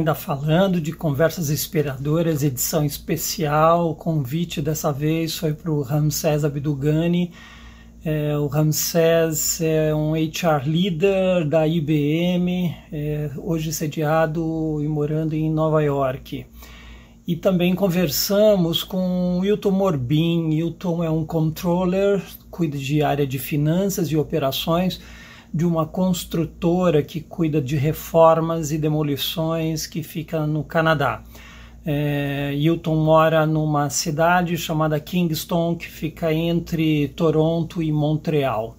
ainda falando de conversas inspiradoras, edição especial. O convite dessa vez foi para o Ramsés Abdugani. É, o Ramsés é um HR leader da IBM, é, hoje sediado e morando em Nova York. E também conversamos com o Hilton Morbin. Hilton é um controller, cuida de área de finanças e operações de uma construtora que cuida de reformas e demolições que fica no Canadá. É, Hilton mora numa cidade chamada Kingston, que fica entre Toronto e Montreal.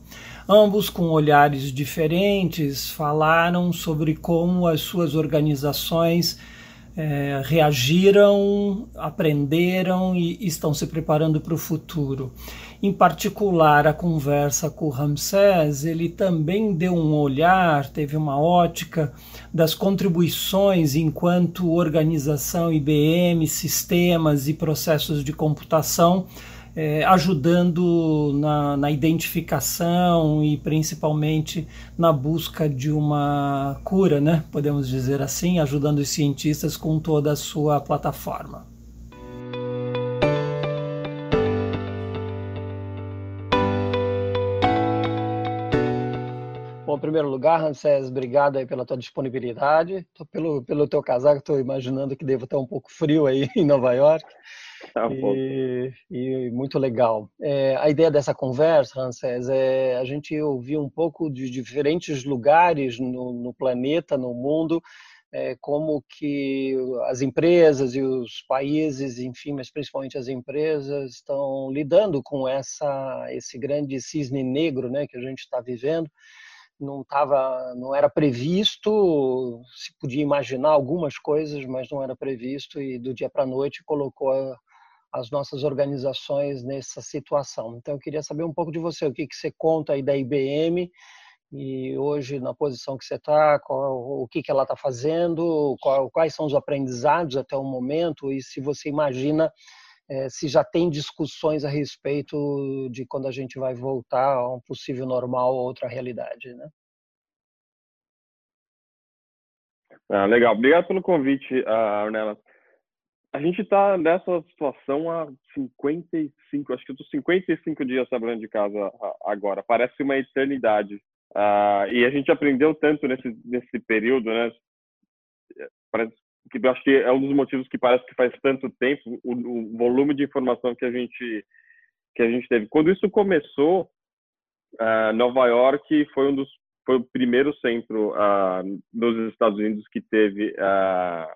Ambos, com olhares diferentes, falaram sobre como as suas organizações é, reagiram, aprenderam e estão se preparando para o futuro. Em particular, a conversa com o Ramsés, ele também deu um olhar, teve uma ótica das contribuições enquanto organização IBM, sistemas e processos de computação é, ajudando na, na, identificação e principalmente na busca de uma cura, né? podemos dizer assim, ajudando os cientistas com toda a sua plataforma. Primeiro lugar, Ramsés, obrigado aí pela tua disponibilidade. Pelo, pelo teu casaco, estou imaginando que deva estar um pouco frio aí em Nova York. Tá e, e, muito legal. É, a ideia dessa conversa, Ramsés, é a gente ouvir um pouco de diferentes lugares no, no planeta, no mundo, é, como que as empresas e os países, enfim, mas principalmente as empresas estão lidando com essa esse grande cisne negro, né, que a gente está vivendo. Não tava, não era previsto, se podia imaginar algumas coisas, mas não era previsto e do dia para a noite colocou as nossas organizações nessa situação. Então, eu queria saber um pouco de você, o que, que você conta aí da IBM e hoje na posição que você está, o que, que ela está fazendo, qual, quais são os aprendizados até o momento e se você imagina é, se já tem discussões a respeito de quando a gente vai voltar a um possível normal ou outra realidade, né? Ah, legal, obrigado pelo convite, uh, Ornella a gente está nessa situação há 55, acho que estou 55 dias trabalhando de casa agora. Parece uma eternidade. Uh, e a gente aprendeu tanto nesse, nesse período, né? Parece que eu acho que é um dos motivos que parece que faz tanto tempo o, o volume de informação que a gente que a gente teve. Quando isso começou, uh, Nova York foi um dos foi o primeiro centro uh, nos Estados Unidos que teve uh,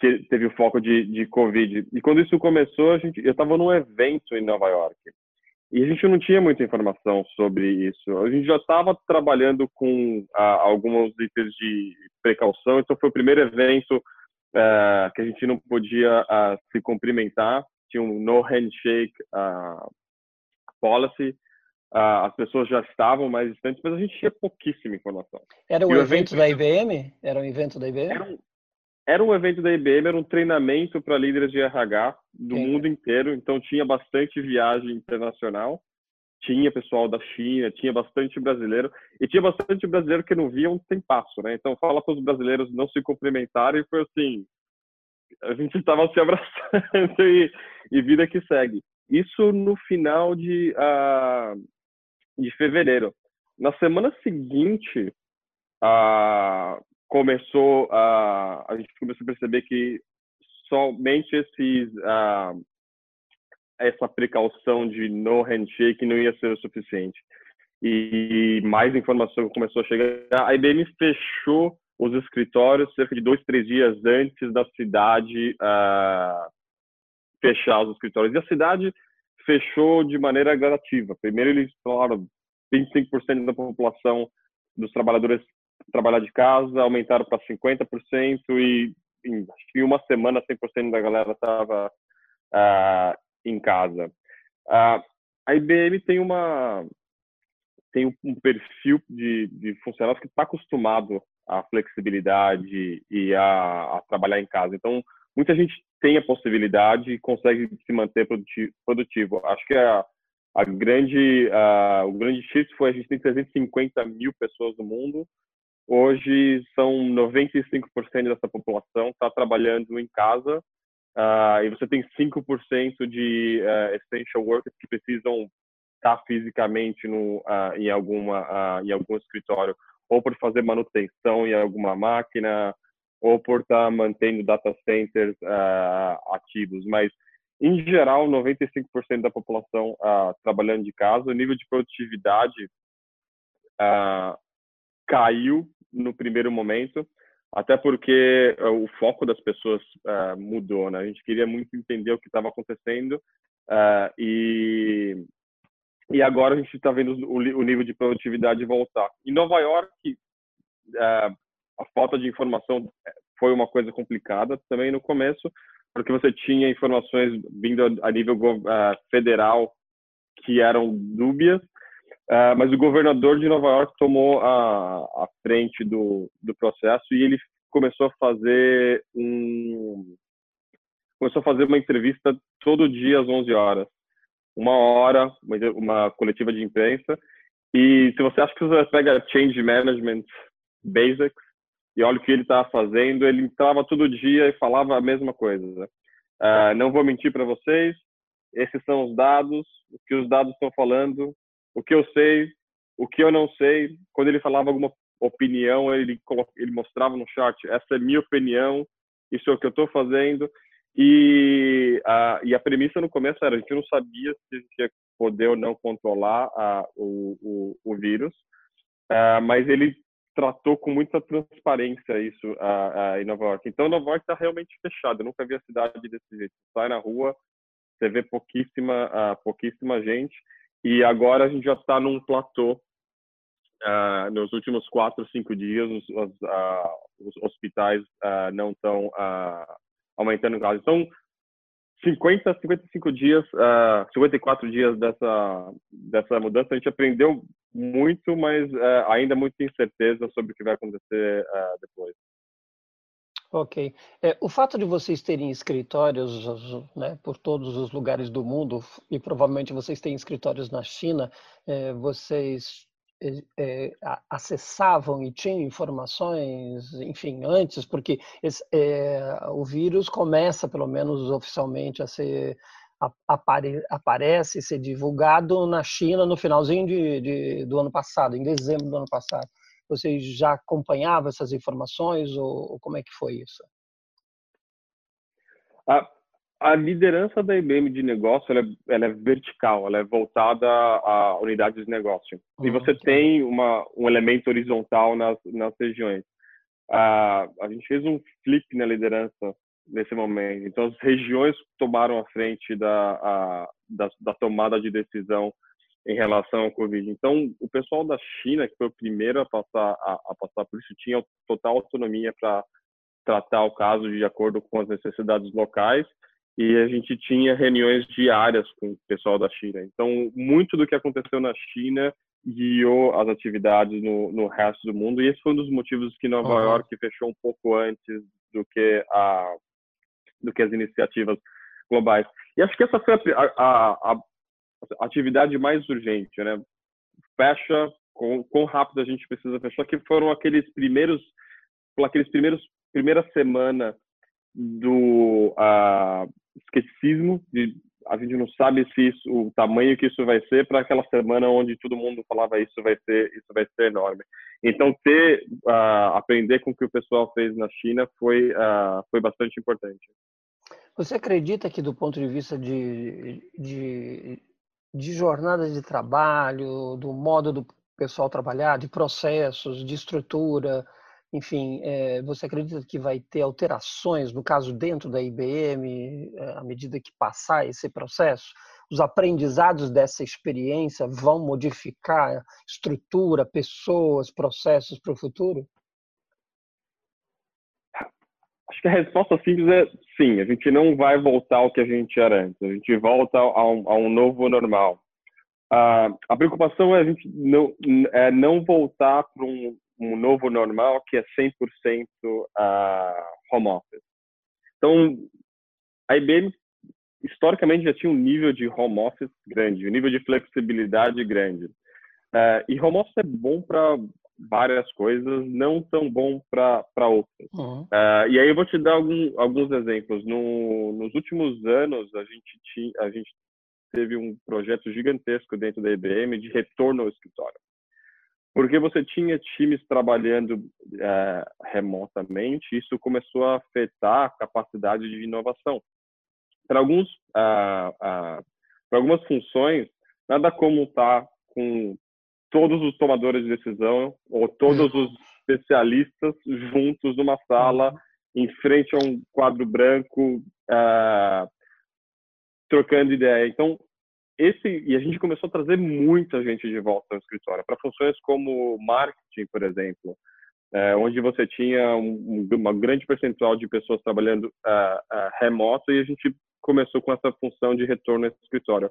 que teve o foco de, de Covid. E quando isso começou, a gente, eu estava num evento em Nova York. E a gente não tinha muita informação sobre isso. A gente já estava trabalhando com ah, alguns itens de precaução, então foi o primeiro evento ah, que a gente não podia ah, se cumprimentar. Tinha um no handshake ah, policy. Ah, as pessoas já estavam mais distantes, mas a gente tinha pouquíssima informação. Era um evento, evento, da IBM? Era um evento da IBM? Era um, era um evento da IBM, era um treinamento para líderes de RH do Sim. mundo inteiro, então tinha bastante viagem internacional, tinha pessoal da China, tinha bastante brasileiro, e tinha bastante brasileiro que não via um passo, né? Então fala para os brasileiros não se cumprimentarem, foi assim, a gente estava se abraçando e, e, vida que segue. Isso no final de, uh, de fevereiro. Na semana seguinte, uh, começou a a gente começou a perceber que somente esses uh, essa precaução de no handshake não ia ser o suficiente e mais informação começou a chegar. A IBM fechou os escritórios cerca de dois, três dias antes da cidade uh, fechar os escritórios. E a cidade fechou de maneira gradativa. Primeiro eles falaram 25% da população dos trabalhadores trabalhar de casa, aumentaram para 50% e em, uma semana 100% da galera estava uh, ah, em casa. Uh, a IBM tem uma tem um perfil de, de funcionários que está acostumado à flexibilidade e a, a, trabalhar em casa. Então, muita gente tem a possibilidade e consegue se manter produtivo. Acho que a, a grande, uh, o grande shift foi a gente tem 350 mil pessoas no mundo hoje são 95% dessa população está trabalhando em casa uh, e você tem 5% de uh, essential workers que precisam estar tá fisicamente no, uh, em alguma em algum escritório ou por fazer manutenção em alguma máquina ou por estar tá mantendo data centers ativos, mas em geral, 95% da população uh, trabalhando de casa, o nível de produtividade uh, caiu no primeiro momento, até porque uh, o foco das pessoas mudou, né? A gente queria muito entender o que estava acontecendo e e agora a gente está vendo o, o, nível de produtividade voltar. Em Nova York, a falta de informação foi uma coisa complicada também no começo, porque você tinha informações vindo a nível uh, federal que eram dúbias, uh, mas o governador de Nova York tomou a, a frente do, do processo e ele começou a fazer um começou a fazer uma entrevista todo dia às 11 horas, uma hora, uma, uma coletiva de imprensa. E se você acha que você pega change management basics e olha o que ele estava fazendo, ele entrava todo dia e falava a mesma coisa. Uh, não vou mentir para vocês, esses são os dados, o que os dados estão falando, o que eu sei, o que eu não sei. Quando ele falava alguma opinião, ele, ele mostrava no chat, essa é minha opinião, isso é o que eu estou fazendo. E a, e a premissa no começo era, a gente não sabia se a gente ia poder ou não controlar a, o, o, o vírus, uh, mas ele tratou com muita transparência isso a, a, em Nova York. Então, Nova York está realmente fechada. Eu nunca vi a cidade desse jeito. Sai na rua, você vê pouquíssima, uh, pouquíssima gente. E agora a gente já está num platô. Uh, nos últimos quatro, cinco dias, os, os, uh, os hospitais não estão aumentando casos. Então, 50, 55 dias, uh, 54 dias dessa, dessa mudança, a gente aprendeu muito, mas uh, ainda muita incerteza sobre o que vai acontecer uh, depois. Ok. É, o fato de vocês terem escritórios né, por todos os lugares do mundo, e provavelmente vocês têm escritórios na China, é, vocês é, acessavam e tinham informações, enfim, antes, porque esse, é, o vírus começa, pelo menos oficialmente, a ser apare, aparece ser divulgado na China no finalzinho de, de, do ano passado, em dezembro do ano passado. Você já acompanhava essas informações ou, ou como é que foi isso? Ah, a liderança da IBM de negócio ela é, ela é, vertical, ela é voltada à unidade de negócio. Uhum, e você tem uma, um elemento horizontal nas, nas regiões. Uh, a gente fez um flip na liderança nesse momento. Então, as regiões tomaram a frente da, a, da, da, tomada de decisão em relação ao Covid. Então, o pessoal da China, que foi o primeiro a passar, a, a passar por isso, tinha total autonomia para tratar o caso de acordo com as necessidades locais e a gente tinha reuniões diárias com o pessoal da China. Então, muito do que aconteceu na China guiou as atividades no, no resto do mundo, e esse foi um dos motivos que Nova uhum. York fechou um pouco antes do que, a, do que as iniciativas globais. E acho que essa foi a, a, a atividade mais urgente, né? Fecha, com quão rápido a gente precisa fechar, que foram aqueles primeiros, aqueles primeiros, primeira semana do uh, de a gente não sabe se isso, o tamanho que isso vai ser para aquela semana onde todo mundo falava isso vai ser isso vai ser enorme. Então ter uh, aprender com o que o pessoal fez na China foi uh, foi bastante importante. Você acredita que do ponto de vista de, de, de jornada de trabalho, do modo do pessoal trabalhar, de processos, de estrutura, enfim, é, você acredita que vai ter alterações, no caso dentro da IBM, é, à medida que passar esse processo? Os aprendizados dessa experiência vão modificar estrutura, pessoas, processos para o futuro? Acho que a resposta simples é sim. A gente não vai voltar ao que a gente era antes. A gente volta a um, a um novo normal. A preocupação é a gente não, é não voltar para um, um novo normal que é 100% uh, home office. Então, a IBM historicamente já tinha um nível de home office grande, um nível de flexibilidade grande. Uh, e home office é bom para várias coisas, não tão bom para outras. Uhum. Uh, e aí eu vou te dar algum, alguns exemplos. No, nos últimos anos, a gente, tinha, a gente teve um projeto gigantesco dentro da IBM de retorno ao escritório. Porque você tinha times trabalhando uh, remotamente, isso começou a afetar a capacidade de inovação. Para alguns, uh, para algumas funções, nada como estar tá com todos os tomadores de decisão ou todos os especialistas juntos numa sala em frente a um quadro branco uh, trocando ideia. Então esse e a gente começou a trazer muita gente de volta ao escritório para funções como marketing, por exemplo, uh, onde você tinha um, uma grande percentual de pessoas trabalhando uh, uh, remoto e a gente começou com essa função de retorno ao escritório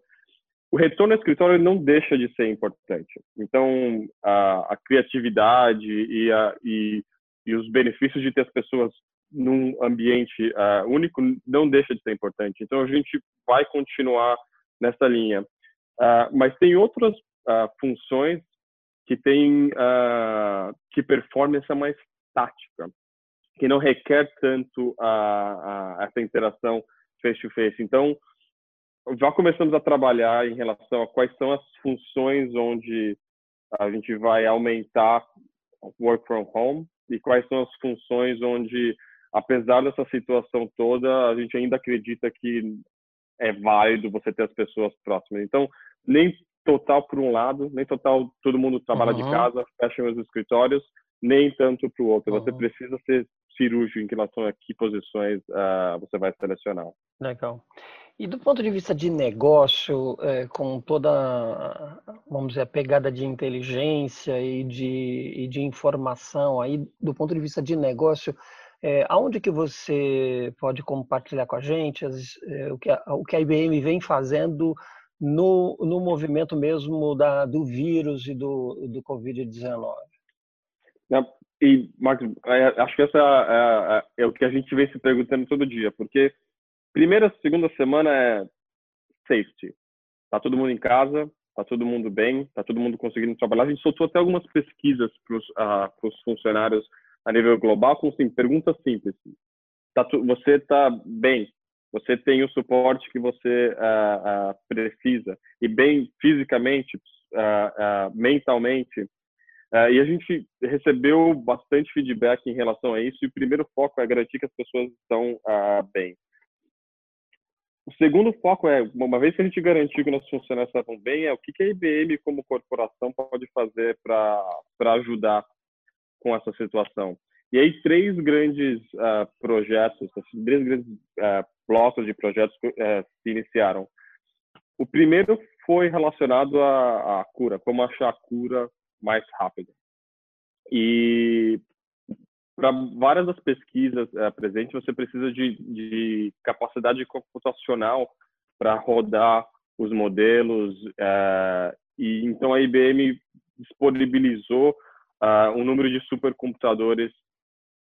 o retorno ao escritório não deixa de ser importante. Então, a, a criatividade e, a, e, e, os benefícios de ter as pessoas num ambiente uh, único não deixa de ser importante. Então, a gente vai continuar nessa linha. Uh, mas tem outras uh, funções que têm que performance é mais tática, que não requer tanto a, essa interação face to face. Então, já começamos a trabalhar em relação a quais são as funções onde a gente vai aumentar work from home e quais são as funções onde, apesar dessa situação toda, a gente ainda acredita que é válido você ter as pessoas próximas. Então, nem total por um lado, nem total todo mundo trabalha uhum. de casa, fecha os escritórios, nem tanto para o outro. Uhum. Você precisa ser cirúrgico em relação a que posições uh, você vai selecionar. Legal. E do ponto de vista de negócio, é, com toda, vamos dizer, a pegada de inteligência e de, e de informação, aí do ponto de vista de negócio, é, aonde que você pode compartilhar com a gente as, é, o, que a, o que a IBM vem fazendo no, no movimento mesmo da, do vírus e do, do Covid-19? E, Marcos, é, acho que essa é, é, é o que a gente vem se perguntando todo dia, porque Primeira, segunda semana é safety. Tá todo mundo em casa, tá todo mundo bem, tá todo mundo conseguindo trabalhar. A gente soltou até algumas pesquisas para os uh, funcionários a nível global com sim, perguntas simples. Tá tu, você está bem? Você tem o suporte que você uh, uh, precisa e bem fisicamente, mentalmente. e a gente recebeu bastante feedback em relação a isso. E o primeiro foco é garantir que as pessoas estão bem. O segundo foco é, uma vez que a gente garantir que nossos funcionários estavam bem, é o que, a IBM como corporação pode fazer para ajudar com essa situação. E aí três grandes uh, projetos, assim, três grandes uh, blocos de projetos uh, se iniciaram. O primeiro foi relacionado à, à cura, como achar a cura mais rápida. E para várias das pesquisas é, presentes, você precisa de, de capacidade computacional para rodar os modelos. É, e então a IBM disponibilizou uh, um número de supercomputadores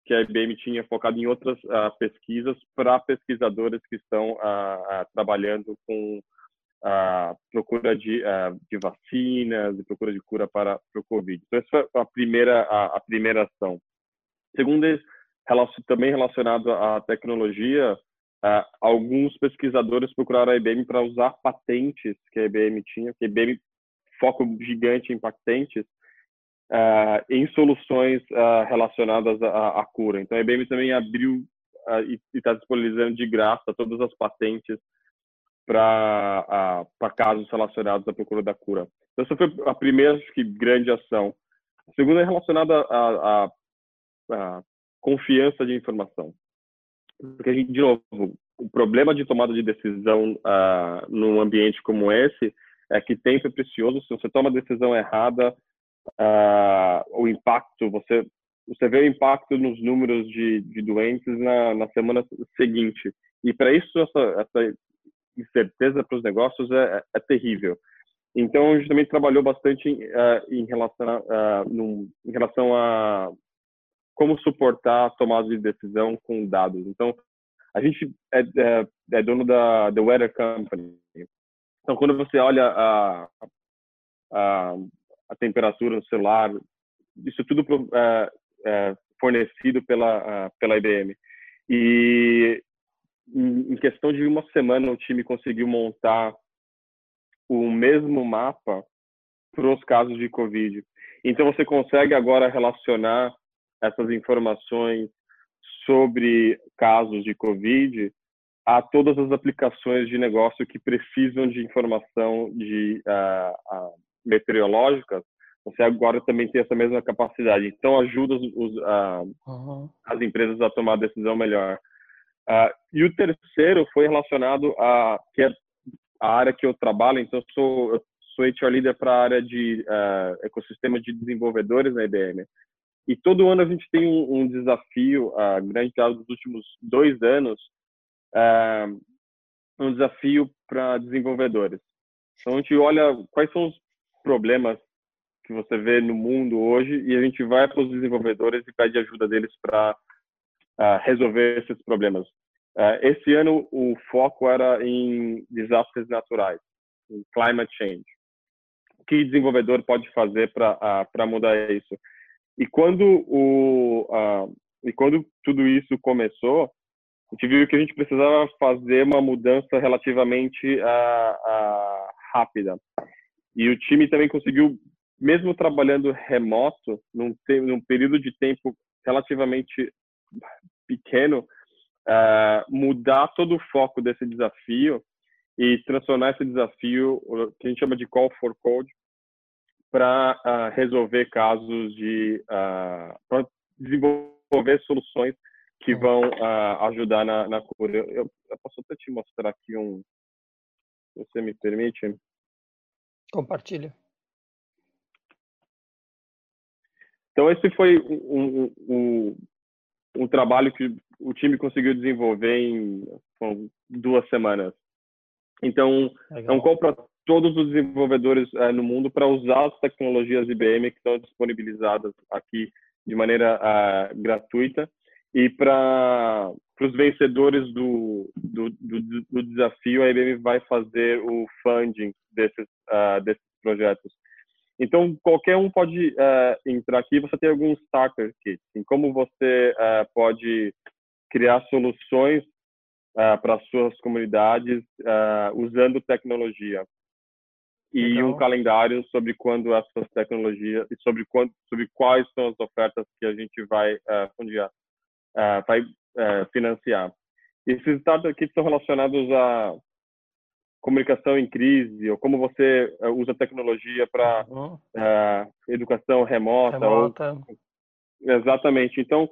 que a IBM tinha focado em outras uh, pesquisas para pesquisadores que estão uh, trabalhando com a procura de, de vacinas e procura de cura para, para o Covid. Então, essa foi a primeira, a, a primeira ação. Segundo também relacionado à tecnologia, uh, alguns pesquisadores procuraram a IBM para usar patentes que a IBM tinha, que a IBM foco gigante em patentes, uh, em soluções uh, relacionadas à, cura. Então, a IBM também abriu e está disponibilizando de graça todas as patentes para casos relacionados à procura da cura. Então, essa foi a primeira acho que, grande ação. A segunda é relacionada a, a a confiança de informação. Porque gente, de novo, o problema de tomada de decisão uh, num ambiente como esse é que tempo é precioso. Se você toma a decisão errada, uh, o impacto, você você vê o impacto nos números de, de doentes na, na semana seguinte. E para isso, essa, essa incerteza para os negócios é, é, é, terrível. Então, a gente também trabalhou bastante uh, em, relação, uh, num, em relação a como suportar a tomada de decisão com dados. Então, a gente é, é, é dono da The Weather Company. Então, quando você olha a, a, a temperatura no celular isso tudo uh, uh, fornecido pela, pela IBM. E em questão de uma semana, o time conseguiu montar o mesmo mapa para os casos de Covid. Então, você consegue agora relacionar essas informações sobre casos de Covid a todas as aplicações de negócio que precisam de informação de uh, uh, meteorológicas. Você agora também tem essa mesma capacidade. Então, ajuda os, uh, uhum. as empresas a tomar a decisão melhor. e o terceiro foi relacionado a que é a área que eu trabalho. Então, eu sou, eu sou HR líder para a área de ecossistema de desenvolvedores na IBM. E todo ano a gente tem um, um desafio, a grande caso dos últimos dois anos, é, um desafio para desenvolvedores. Então a gente olha quais são os problemas que você vê no mundo hoje e a gente vai para os desenvolvedores e pede ajuda deles para uh, é, resolver esses problemas. Uh, esse ano o foco era em desastres naturais, em climate change. O que desenvolvedor pode fazer para uh, mudar isso? E quando o uh, e quando tudo isso começou, a gente viu que a gente precisava fazer uma mudança relativamente uh, uh, rápida. E o time também conseguiu, mesmo trabalhando remoto, num, num período de tempo relativamente pequeno, mudar todo o foco desse desafio e transformar esse desafio, que a gente chama de call for code, para uh, ah, resolver casos de uh, para desenvolver soluções que uhum. vão uh, ajudar na, na cura. Eu, eu, posso até te mostrar aqui um, se você me permite. Compartilha. Então esse foi um, um, um, trabalho que o time conseguiu desenvolver em duas semanas. Então Legal. é um todos os desenvolvedores é, no mundo para usar as tecnologias IBM que estão disponibilizadas aqui de maneira uh, gratuita e para os vencedores do, do, do, do, desafio a IBM vai fazer o funding desses uh, desses projetos. Então qualquer um pode entrar aqui. Você tem alguns starter kits em como você pode criar soluções para suas comunidades usando tecnologia e Legal. um calendário sobre quando essas tecnologias e sobre quando sobre quais são as ofertas que a gente vai uh, fundiar, uh, vai uh, financiar. Esses dados aqui estão relacionados a comunicação em crise ou como você usa tecnologia para uhum. educação remota. remota. Ou... Exatamente. Então,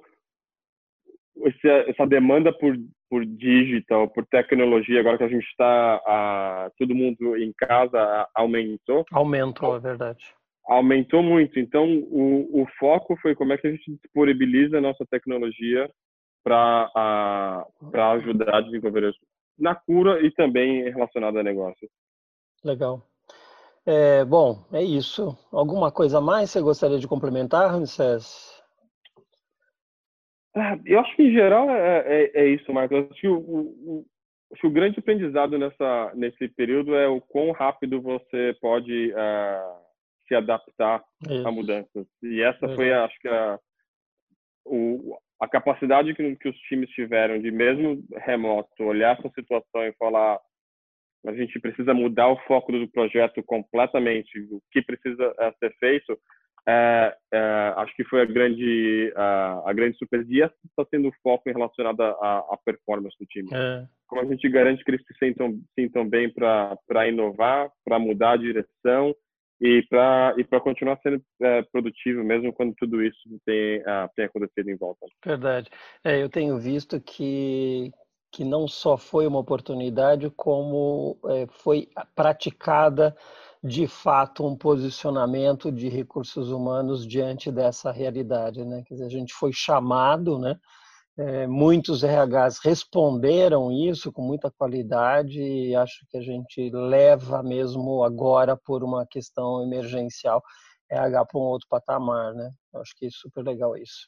essa demanda por por digital, por tecnologia, agora que a gente está, todo mundo em casa, aumentou. Aumentou, é verdade. Aumentou muito. Então, o, o foco foi como é que a gente disponibiliza a nossa tecnologia para ajudar a desenvolver na cura e também relacionado a negócios. Legal. É, bom, é isso. Alguma coisa mais você gostaria de complementar, Ramsés? Ah, eu acho que em geral é, é, é isso, Marcos. Acho que o, o, acho que o grande aprendizado nessa, nesse período é o quão rápido você pode uh, se adaptar isso. a mudanças. E essa foi, acho que, a, o, a capacidade que, que os times tiveram de, mesmo remoto, olhar essa situação e falar a gente precisa mudar o foco do projeto completamente, o que precisa uh, ser feito, é, é, acho que foi a grande a, a grande surpresa e essa está sendo o foco em relacionado à performance do time. É. Como a gente garante que eles se sintam, sintam bem para inovar, para mudar a direção e para e para continuar sendo é, produtivo mesmo quando tudo isso tem, uh, tem acontecido em volta. Verdade. É, eu tenho visto que que não só foi uma oportunidade, como é, foi praticada de fato um posicionamento de recursos humanos diante dessa realidade, né? Quer dizer, a gente foi chamado, né? É, muitos RHs responderam isso com muita qualidade e acho que a gente leva mesmo agora por uma questão emergencial RH para um outro patamar, né? Acho que é super legal isso.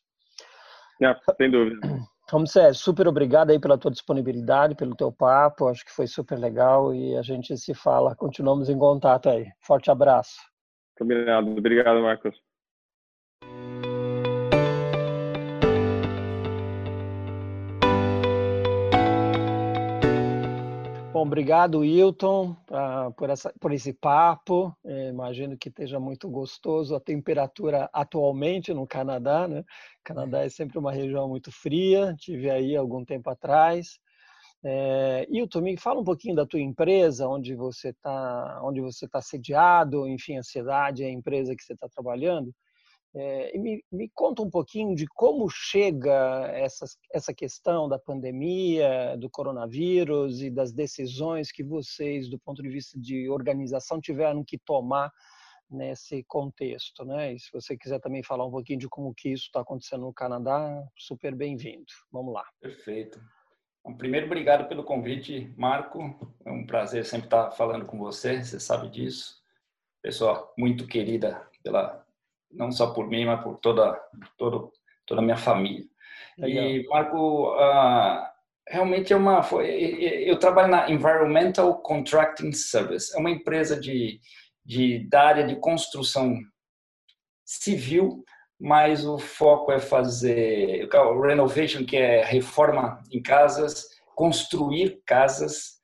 É, sem dúvida. Ramsés, super obrigado aí pela tua disponibilidade, pelo teu papo, acho que foi super legal e a gente se fala, continuamos em contato aí. Forte abraço. Combinado, obrigado Marcos. Bom, obrigado, Wilton, uh, por, essa, por esse papo. É, imagino que esteja muito gostoso a temperatura atualmente no Canadá. Né? O Canadá é sempre uma região muito fria. Tive aí algum tempo atrás. É, Hilton, me fala um pouquinho da tua empresa, onde você está, onde você está sediado, enfim, a cidade, a empresa que você está trabalhando. É, me, me, conta um pouquinho de como chega essa, essa questão da pandemia, do coronavírus e das decisões que vocês, do ponto de vista de organização, tiveram que tomar nesse contexto, né? E se você quiser também falar um pouquinho de como que isso está acontecendo no Canadá, super bem-vindo. Vamos lá. Perfeito. Primeiro, obrigado pelo convite, Marco. É um prazer sempre estar falando com você, você sabe disso. Pessoa muito querida pela não só por mim, mas por toda todo, toda a minha família. Legal. E Marco, uh, realmente é uma foi, eu trabalho na Environmental Contracting Service. É uma empresa de de da área de construção civil mas o foco é fazer renovation, que é reforma em casas, construir casas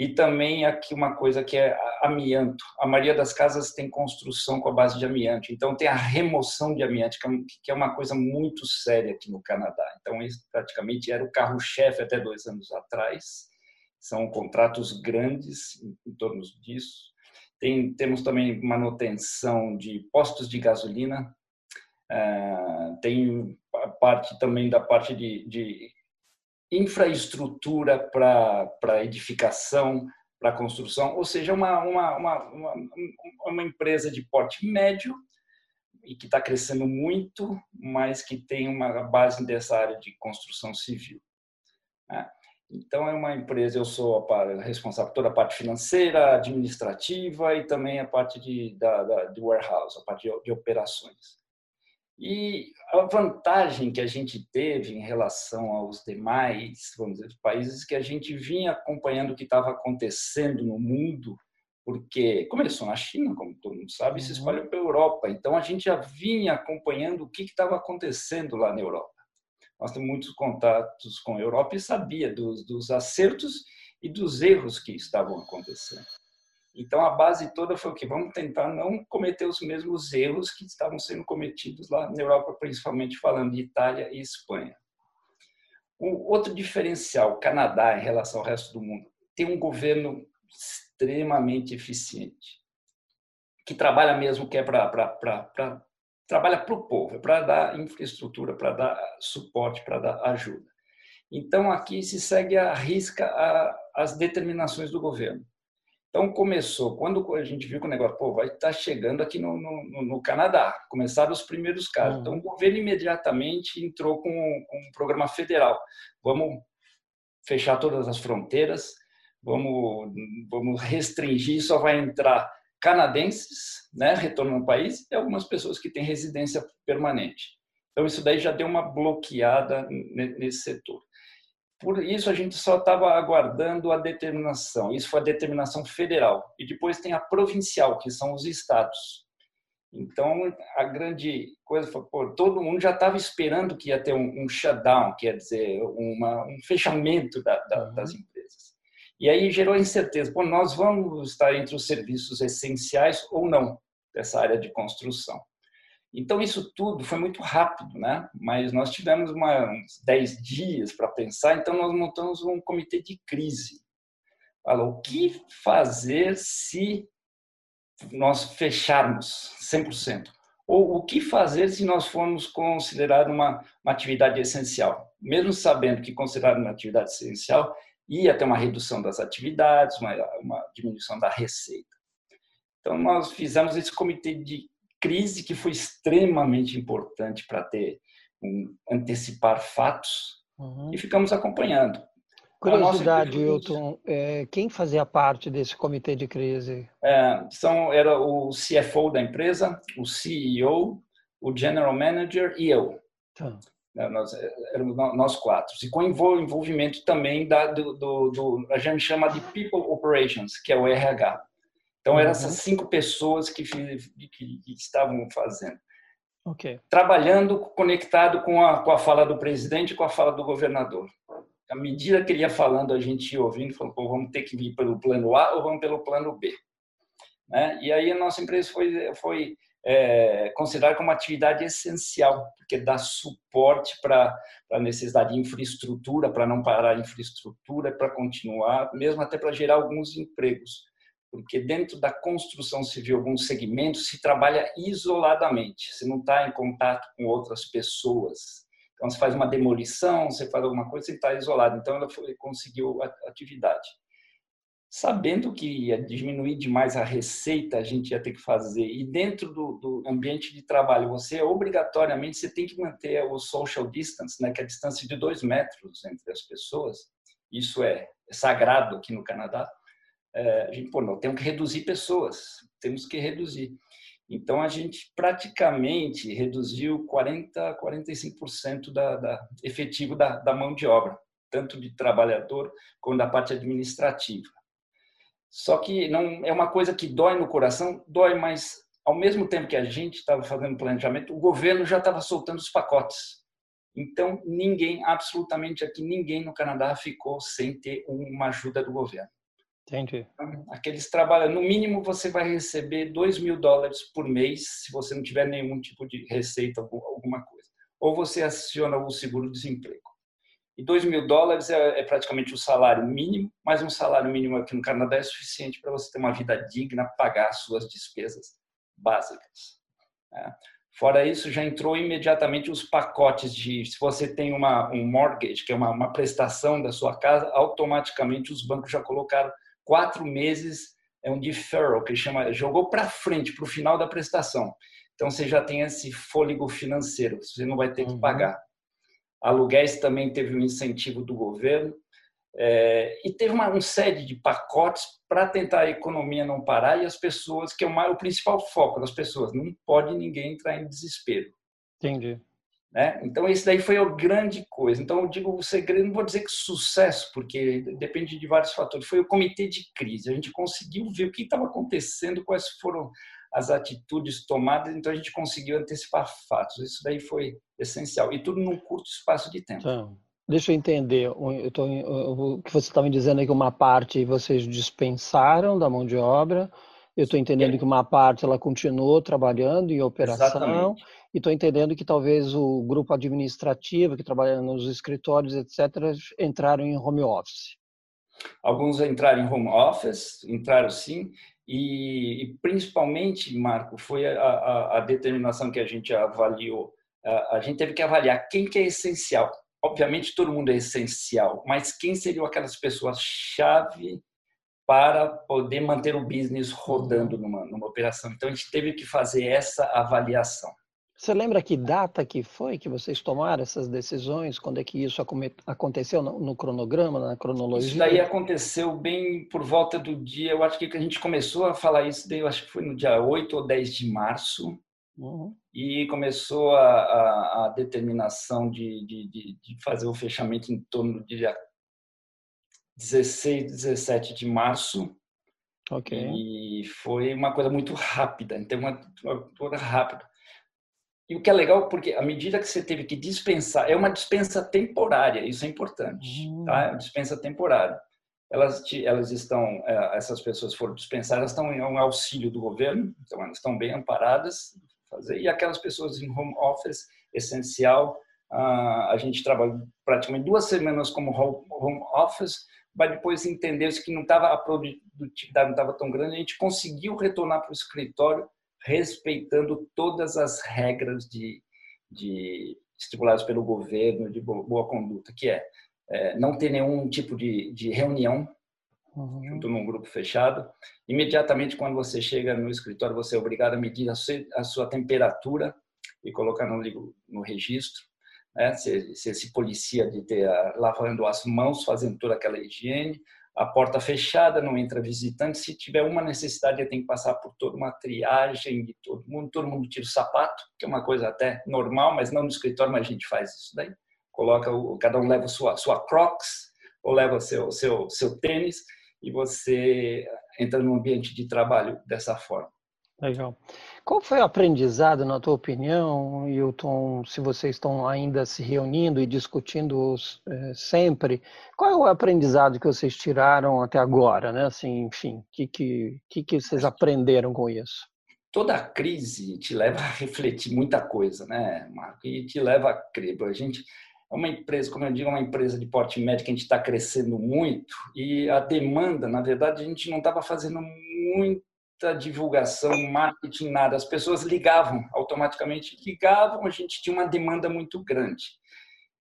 e também aqui uma coisa que é amianto. A maioria das casas tem construção com a base de amianto, então tem a remoção de amianto, que é uma coisa muito séria aqui no Canadá. Então isso praticamente era o carro-chefe até dois anos atrás. São contratos grandes em torno disso. Tem, temos também manutenção de postos de gasolina, Uh, tem a parte também da parte de, de infraestrutura para edificação, para construção, ou seja, uma, uma, uma, uma, empresa de porte médio e que está crescendo muito, mas que tem uma base dessa área de construção civil. Né? Então, é uma empresa, eu sou responsável por toda a parte financeira, administrativa e também a parte de, da, da, de warehouse, a parte de, de operações. E a vantagem que a gente teve em relação aos demais, vamos dizer, países que a gente vinha acompanhando o que estava acontecendo no mundo, porque começou na China, como todo mundo sabe, e se uhum. espalhou para a Europa. Então a gente já vinha acompanhando o que estava acontecendo lá na Europa. Nós temos muitos contatos com a Europa e sabia dos, dos acertos e dos erros que estavam acontecendo. Então a base toda foi o que vamos tentar não cometer os mesmos erros que estavam sendo cometidos lá na Europa, principalmente falando de Itália e Espanha. Um outro diferencial, Canadá em relação ao resto do mundo, tem um governo extremamente eficiente, que trabalha mesmo que é para trabalha para o povo, é para dar infraestrutura, para dar suporte, para dar ajuda. Então aqui se segue a risca as determinações do governo. Então começou, quando a gente viu que o negócio pô, vai estar tá chegando aqui no, no, no, Canadá, começaram os primeiros casos. Uhum. Então o governo imediatamente entrou com, com um programa federal. Vamos fechar todas as fronteiras, vamos, vamos restringir, só vai entrar canadenses, né, retorno ao país, e algumas pessoas que têm residência permanente. Então isso daí já deu uma bloqueada nesse setor. Por isso a gente só estava aguardando a determinação. Isso foi a determinação federal. E depois tem a provincial, que são os estados. Então a grande coisa foi, pô, todo mundo já estava esperando que ia ter um, um shutdown, quer dizer, uma, um fechamento da, da, uhum. das empresas. E aí gerou incerteza. Pô, nós vamos estar entre os serviços essenciais ou não dessa área de construção. Então, isso tudo foi muito rápido, né? mas nós tivemos uma, uns 10 dias para pensar, então nós montamos um comitê de crise. Falou, o que fazer se nós fecharmos 100%? Ou o que fazer se nós formos considerar uma, uma atividade essencial? Mesmo sabendo que considerar uma atividade essencial ia ter uma redução das atividades, uma, uma diminuição da receita. Então, nós fizemos esse comitê de crise que foi extremamente importante para ter um, antecipar fatos uhum. e ficamos acompanhando. Curiosidade, Wilton, é, quem fazia parte desse comitê de crise? É, são, era o CFO da empresa, o CEO, o General Manager e eu. Tá. É, nós éramos nós quatro. E com envolvimento também da, do, do, do, a gente chama de People Operations, que é o RH. Então, eram essas uhum. cinco pessoas que, que, que estavam fazendo. Okay. Trabalhando conectado com a, com a fala do presidente e com a fala do governador. À medida que ele ia falando, a gente ia ouvindo, falou, vamos ter que vir pelo plano A ou vamos pelo plano B. Né? E aí a nossa empresa foi, foi é, considerada como atividade essencial, porque dá suporte para a necessidade de infraestrutura, para não parar a infraestrutura, para continuar, mesmo até para gerar alguns empregos. Porque dentro da construção civil, alguns segmentos, se trabalha isoladamente, você não está em contato com outras pessoas. Então, você faz uma demolição, você faz alguma coisa, você está isolado. Então, ela foi, conseguiu a atividade sabendo que ia diminuir demais a receita, a gente ia ter que fazer. E dentro do, do, ambiente de trabalho, você obrigatoriamente você tem que manter o social distance, né, que é a distância de dois metros entre as pessoas. Isso é, sagrado aqui no Canadá. É, a gente, pô, não, temos que reduzir pessoas, temos que reduzir. Então, a gente praticamente reduziu 40%, 45% da, da efetivo da, da mão de obra, tanto de trabalhador como da parte administrativa. Só que não é uma coisa que dói no coração, dói, mas ao mesmo tempo que a gente estava fazendo planejamento, o governo já estava soltando os pacotes. Então, ninguém, absolutamente aqui, ninguém no Canadá ficou sem ter uma ajuda do governo. Entendi. Aqueles trabalhos, no mínimo você vai receber 2 mil dólares por mês, se você não tiver nenhum tipo de receita, alguma coisa. Ou você aciona o seguro-desemprego. E 2 mil dólares é, é, praticamente o salário mínimo, mas um salário mínimo aqui no Canadá é suficiente para você ter uma vida digna, pagar suas despesas básicas. Né? Fora isso, já entrou imediatamente os pacotes de, se você tem uma, um mortgage, que é uma, uma prestação da sua casa, automaticamente os bancos já colocaram quatro meses, é um deferral, que chama, jogou para frente, para o final da prestação. Então, você já tem esse fôlego financeiro, você não vai ter que uhum. pagar. Aluguéis também teve um incentivo do governo. É, e teve uma, uma série de pacotes para tentar a economia não parar e as pessoas, que é o, o principal foco das pessoas, não pode ninguém entrar em desespero. Entendi. Né? Então, esse daí foi a grande coisa. Então, eu digo o segredo, não vou dizer que sucesso, porque depende de vários fatores. Foi o comitê de crise. A gente conseguiu ver o que estava acontecendo, quais foram as atitudes tomadas, então a gente conseguiu antecipar fatos. Isso daí foi essencial. E tudo num curto espaço de tempo. Então, deixa eu entender. Eu tô, o que você estava me dizendo é que uma parte vocês dispensaram da mão de obra. Eu estou entendendo que uma parte ela continuou trabalhando em operação. Exatamente. E estou entendendo que talvez o grupo administrativo que trabalha nos escritórios, etc., entraram em home office. Alguns entraram em home office, entraram sim, e, e principalmente, Marco, foi a, a, a, determinação que a gente avaliou. A, a gente teve que avaliar quem que é essencial. Obviamente, todo mundo é essencial, mas quem seriam aquelas pessoas-chave para poder manter o business rodando numa, numa operação? Então, a gente teve que fazer essa avaliação. Você lembra que data que foi que vocês tomaram essas decisões? Quando é que isso aconteceu no cronograma, na cronologia? Isso daí aconteceu bem por volta do dia, eu acho que a gente começou a falar isso, daí eu acho que foi no dia 8 ou 10 de março, uhum. e começou a, a, a determinação de, de, de, de, fazer o fechamento em torno do dia 16, 17 de março. Ok. E foi uma coisa muito rápida, então uma, uma coisa rápida. E o que é legal, porque à medida que você teve que dispensar, é uma dispensa temporária, isso é importante, uhum. tá? É uma dispensa temporária. Elas, elas estão, é, essas pessoas foram dispensadas, estão em um auxílio do governo, então elas estão bem amparadas. Fazer, e aquelas pessoas em home office, essencial, a gente trabalhou praticamente duas semanas como home office, mas depois entendeu que não estava a produtividade não estava tão grande, a gente conseguiu retornar para o escritório respeitando todas as regras de, de estipuladas pelo governo de boa, boa conduta, que é, é, não ter nenhum tipo de, de reunião uhum. junto num grupo fechado. Imediatamente, quando você chega no escritório, você é obrigado a medir a sua, a sua temperatura e colocar no, no registro. Né? Se, se se policia de ter lavando as mãos, fazendo toda aquela higiene, a porta fechada, não entra visitante. Se tiver uma necessidade, tem que passar por toda uma triagem de todo mundo. Todo mundo tira o sapato, que é uma coisa até normal, mas não no escritório, mas a gente faz isso daí. Coloca, o, cada um leva sua sua Crocs ou leva seu seu seu tênis e você entra no ambiente de trabalho dessa forma. Legal. Qual foi o aprendizado, na tua opinião, Hilton, se vocês estão ainda se reunindo e discutindo é, sempre, qual é o aprendizado que vocês tiraram até agora, né? Assim, enfim, o que, que, que vocês aprenderam com isso? Toda crise te leva a refletir muita coisa, né, Marco? E te leva a crer. A gente é uma empresa, como eu digo, é uma empresa de porte médio que a gente está crescendo muito e a demanda, na verdade, a gente não estava fazendo muito divulgação, marketing, nada. As pessoas ligavam automaticamente, ligavam, a gente tinha uma demanda muito grande.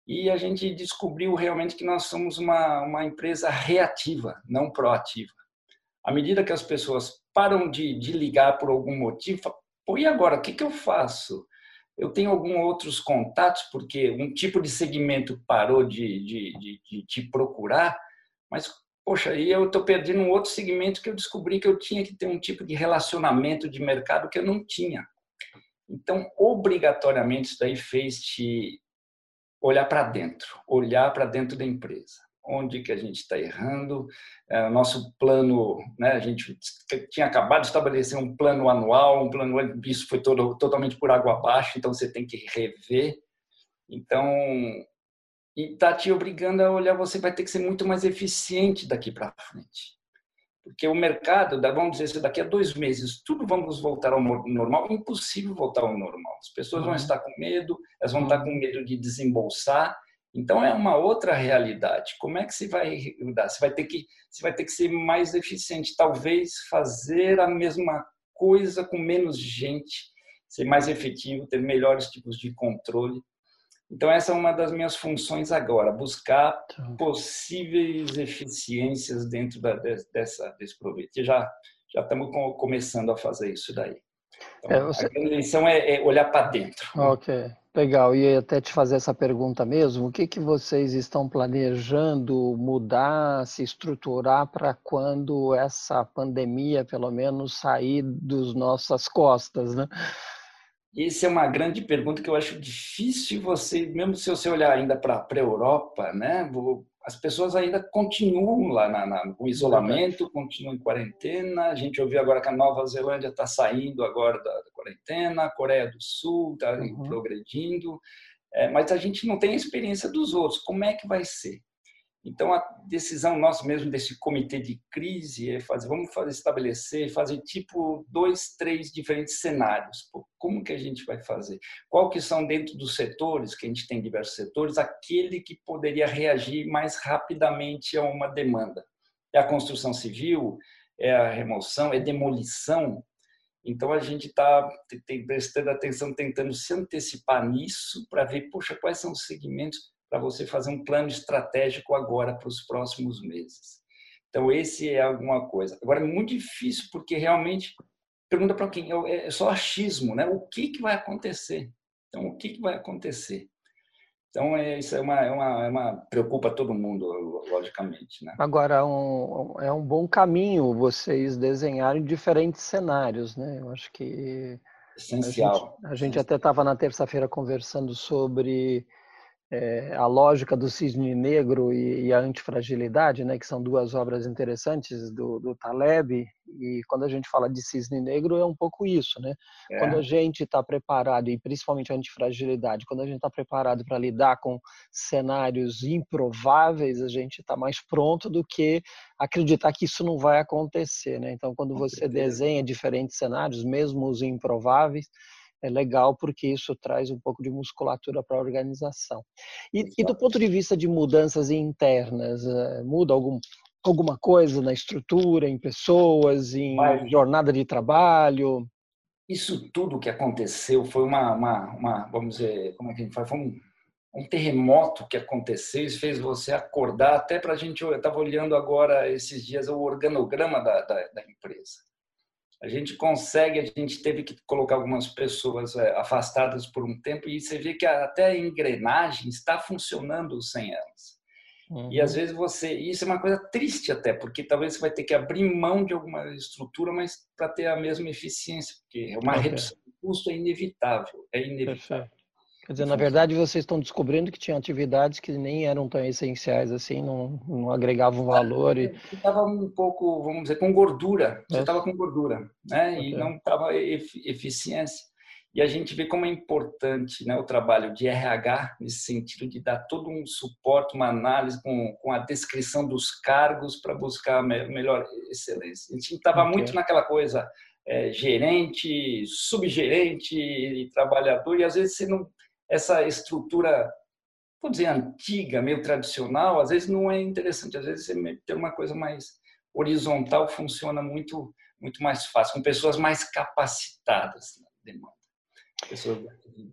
E a gente descobriu realmente que nós somos uma, uma empresa reativa, não proativa. À medida que as pessoas param de, de ligar por algum motivo, pô, e agora, o que, que eu faço? Eu tenho alguns outros contatos, porque um tipo de segmento parou de, de, de, de te procurar, mas poxa, aí eu estou perdendo um outro segmento que eu descobri que eu tinha que ter um tipo de relacionamento de mercado que eu não tinha. Então, obrigatoriamente, isso daí fez te olhar para dentro, olhar para dentro da empresa. Onde que a gente está errando? É, nosso plano, né, a gente tinha acabado de estabelecer um plano anual, um plano isso foi todo, totalmente por água abaixo, então você tem que rever. Então, e está te obrigando a olhar, você vai ter que ser muito mais eficiente daqui para frente. Porque o mercado, vamos dizer assim, daqui a dois meses, tudo vamos voltar ao normal, impossível voltar ao normal. As pessoas vão uhum. estar com medo, elas vão estar com medo de desembolsar, então é uma outra realidade. Como é que se vai mudar? Você vai ter que, você vai ter que ser mais eficiente, talvez fazer a mesma coisa com menos gente, ser mais efetivo, ter melhores tipos de controle. Então, essa é uma das minhas funções agora, buscar tá. possíveis eficiências dentro da, dessa, desse projeto. E já, já estamos começando a fazer isso daí. Então, é, você... A grande lição é, é olhar para dentro. Ok, legal. E até te fazer essa pergunta mesmo, o que, que vocês estão planejando mudar, se estruturar para quando essa pandemia, pelo menos, sair dos nossas costas, né? Essa é uma grande pergunta que eu acho difícil você, mesmo se você olhar ainda para a Europa, né? As pessoas ainda continuam lá na, na, no isolamento, continuam em quarentena. A gente ouviu agora que a Nova Zelândia está saindo agora da, da, quarentena, a Coreia do Sul está uhum. progredindo, é, mas a gente não tem a experiência dos outros. Como é que vai ser? Então, a decisão nossa mesmo desse comitê de crise é fazer, vamos fazer, estabelecer, fazer tipo dois, três diferentes cenários. Pô, como que a gente vai fazer? Qual que são dentro dos setores, que a gente tem diversos setores, aquele que poderia reagir mais rapidamente a uma demanda? É a construção civil? É a remoção? É demolição? Então, a gente está prestando atenção, tentando se antecipar nisso para ver, poxa, quais são os segmentos para você fazer um plano estratégico agora para os próximos meses. Então, esse é alguma coisa. Agora, é muito difícil, porque realmente, pergunta para quem? É, é só achismo, né? O que, que vai acontecer? Então, o que, que vai acontecer? Então, é, isso é uma, é, uma, é uma. preocupa todo mundo, logicamente. Né? Agora, um, é um bom caminho vocês desenharem diferentes cenários, né? Eu acho que. Essencial. A gente, a gente até estava na terça-feira conversando sobre é, a lógica do cisne negro e, e, a antifragilidade, né, que são duas obras interessantes do, do Taleb. E quando a gente fala de cisne negro é um pouco isso, né? É. Quando a gente está preparado e principalmente a antifragilidade, quando a gente está preparado para lidar com cenários improváveis, a gente está mais pronto do que acreditar que isso não vai acontecer, né? Então, quando você desenha diferentes cenários, mesmo os improváveis é legal porque isso traz um pouco de musculatura para a organização. E, e, do ponto de vista de mudanças internas, eh, muda algum, alguma coisa na estrutura, em pessoas, em Mas, jornada de trabalho? Isso tudo que aconteceu foi uma, uma, uma, vamos dizer, como é que a gente fala? Foi um, um terremoto que aconteceu e fez você acordar. Até para a gente, eu estava olhando agora esses dias o organograma da, da, da empresa a gente consegue, a gente teve que colocar algumas pessoas é, afastadas por um tempo e você vê que até a engrenagem está funcionando sem elas. Uhum. E às vezes você, isso é uma coisa triste até, porque talvez você vai ter que abrir mão de alguma estrutura, mas para ter a mesma eficiência, porque uma okay. redução de custo é inevitável, é inevitável. Quer dizer, na verdade, vocês estão descobrindo que tinham atividades que nem eram tão essenciais assim, não, não agregavam valor. E... Estava um pouco, vamos dizer, com gordura. Você estava é. com gordura, né? Okay. E não estava eficiência. E a gente vê como é importante né, o trabalho de RH, nesse sentido de dar todo um suporte, uma análise com, com a descrição dos cargos para buscar melhor excelência. A gente estava okay. muito naquela coisa, é, gerente, subgerente e trabalhador, e às vezes você não, essa estrutura, vou dizer, antiga, meio tradicional, às vezes não é interessante, às vezes você ter uma coisa mais horizontal funciona muito, muito mais fácil, com pessoas mais capacitadas na demanda.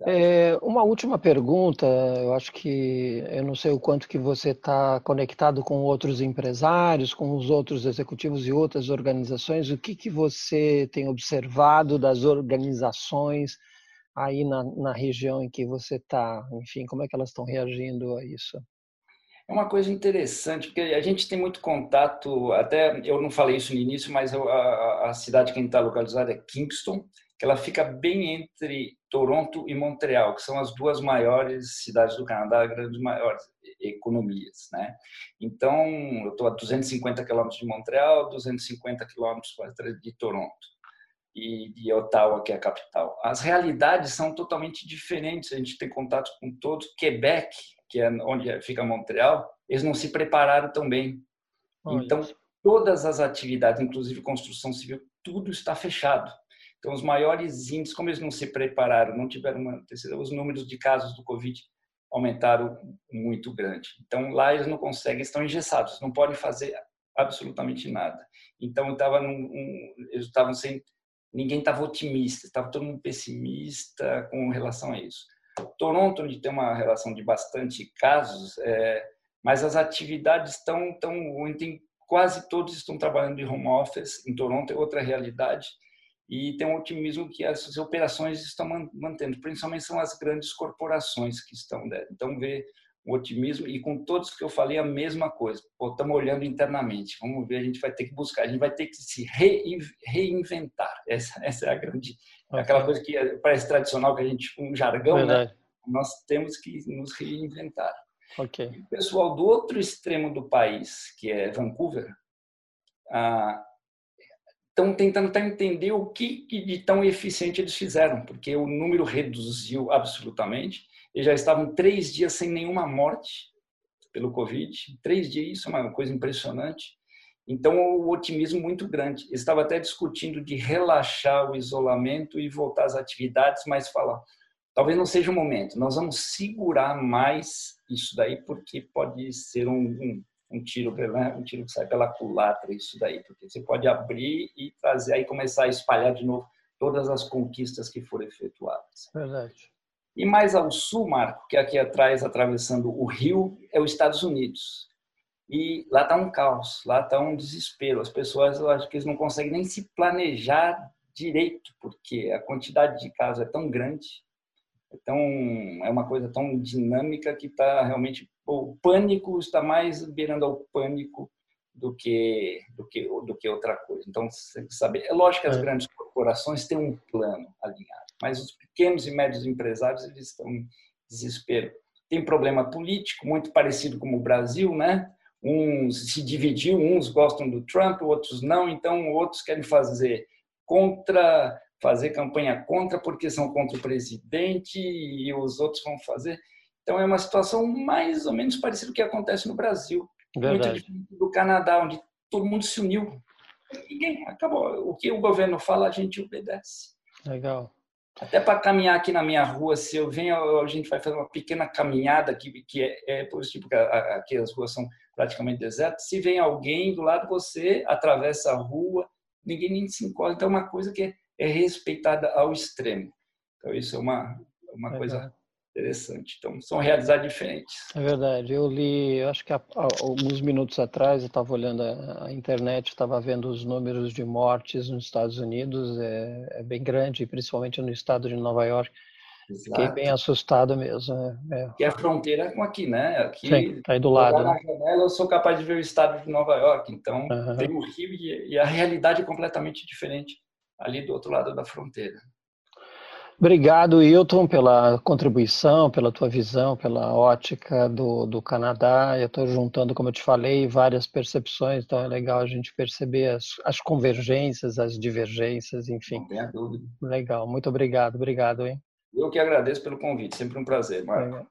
É, uma última pergunta, eu acho que eu não sei o quanto que você está conectado com outros empresários, com os outros executivos e outras organizações. O que, que você tem observado das organizações aí na, na região em que você está? Enfim, como é que elas estão reagindo a isso? É uma coisa interessante, porque a gente tem muito contato, até eu não falei isso no início, mas a, a cidade que a gente está localizada é Kingston, que ela fica bem entre Toronto e Montreal, que são as duas maiores cidades do Canadá, grandes maiores economias, né? Então, eu estou a 250 quilômetros de Montreal, 250 quilômetros de Toronto e de Ottawa, que é a capital. As realidades são totalmente diferentes. A gente tem contato com todos. Quebec, que é onde fica Montreal, eles não se prepararam tão bem. Então, todas as atividades, inclusive construção civil, tudo está fechado. Então, os maiores índices, como eles não se prepararam, não tiveram uma os números de casos do Covid aumentaram muito grande. Então, lá eles não conseguem, estão engessados, não podem fazer absolutamente nada. Então, estava um, eles estavam sem, ninguém estava otimista, estava todo mundo pessimista com relação a isso. Toronto, onde tem uma relação de bastante casos, é, mas as atividades estão, estão quase todos estão trabalhando de home office. Em Toronto é outra realidade e tem um otimismo que as operações estão mantendo, principalmente são as grandes corporações que estão dentro. Então, vê o otimismo e com todos que eu falei a mesma coisa. Estamos olhando internamente, vamos ver, a gente vai ter que buscar, a gente vai ter que se reinventar. Essa, essa é a grande, okay. aquela coisa que parece tradicional, que a gente, um jargão, né? Nós temos que nos reinventar. Okay. o pessoal do outro extremo do país, que é Vancouver, ah, estão tentando entender o que de tão eficiente eles fizeram, porque o número reduziu absolutamente. Eles já estavam três dias sem nenhuma morte pelo Covid. Três dias, isso é uma coisa impressionante. Então, o otimismo muito grande. Eles estavam até discutindo de relaxar o isolamento e voltar às atividades, mas falar, talvez não seja o momento. Nós vamos segurar mais isso daí, porque pode ser um, um um tiro, né? um tiro que sai pela culatra, isso daí, porque você pode abrir e trazer aí começar a espalhar de novo todas as conquistas que foram efetuadas. Verdade. E mais ao sul, Marco, que aqui atrás, atravessando o rio, é os Estados Unidos. E lá está um caos, lá está um desespero. As pessoas, eu acho que eles não conseguem nem se planejar direito, porque a quantidade de casos é tão grande, é, tão, é uma coisa tão dinâmica que está realmente o pânico está mais beirando ao pânico do que do que do que outra coisa. Então, você tem que saber. É lógico que as é. grandes corporações têm um plano alinhado, mas os pequenos e médios empresários eles estão em desespero. Tem problema político muito parecido com o Brasil, né? Uns se dividiu, uns gostam do Trump, outros não. Então, outros querem fazer contra, fazer campanha contra porque são contra o presidente e os outros vão fazer. Então, é uma situação mais ou menos parecida com o que acontece no Brasil. Verdade. Muito diferente do Canadá, onde todo mundo se uniu. Ninguém acabou. O que o governo fala, a gente obedece. Legal. Até para caminhar aqui na minha rua, se eu venho, a gente vai fazer uma pequena caminhada aqui, que é, é positivo, porque aqui as ruas são praticamente desertas. Se vem alguém do lado de você, atravessa a rua, ninguém nem se encosta. Então, é uma coisa que é, é respeitada ao extremo. Então, isso é uma, uma coisa interessante. Então, são realidades diferentes. É verdade. Eu li, eu acho que há, alguns minutos atrás, eu estava olhando a, a internet, estava vendo os números de mortes nos Estados Unidos, é, é, bem grande, principalmente no estado de Nova York. Exato. Fiquei bem assustado mesmo. É, é. Que é a fronteira com aqui, né? Aqui, Sim, tá aí do lado. Na né? janela, eu sou capaz de ver o estado de Nova York. Então, uhum. tem o Rio e, e a realidade é completamente diferente ali do outro lado da fronteira. Obrigado, Hilton, pela contribuição, pela tua visão, pela ótica do, do Canadá. Eu estou juntando, como eu te falei, várias percepções, então é legal a gente perceber as, as convergências, as divergências, enfim. Não tenha dúvida. Legal, muito obrigado, obrigado, hein? Eu que agradeço pelo convite, sempre um prazer, Marco.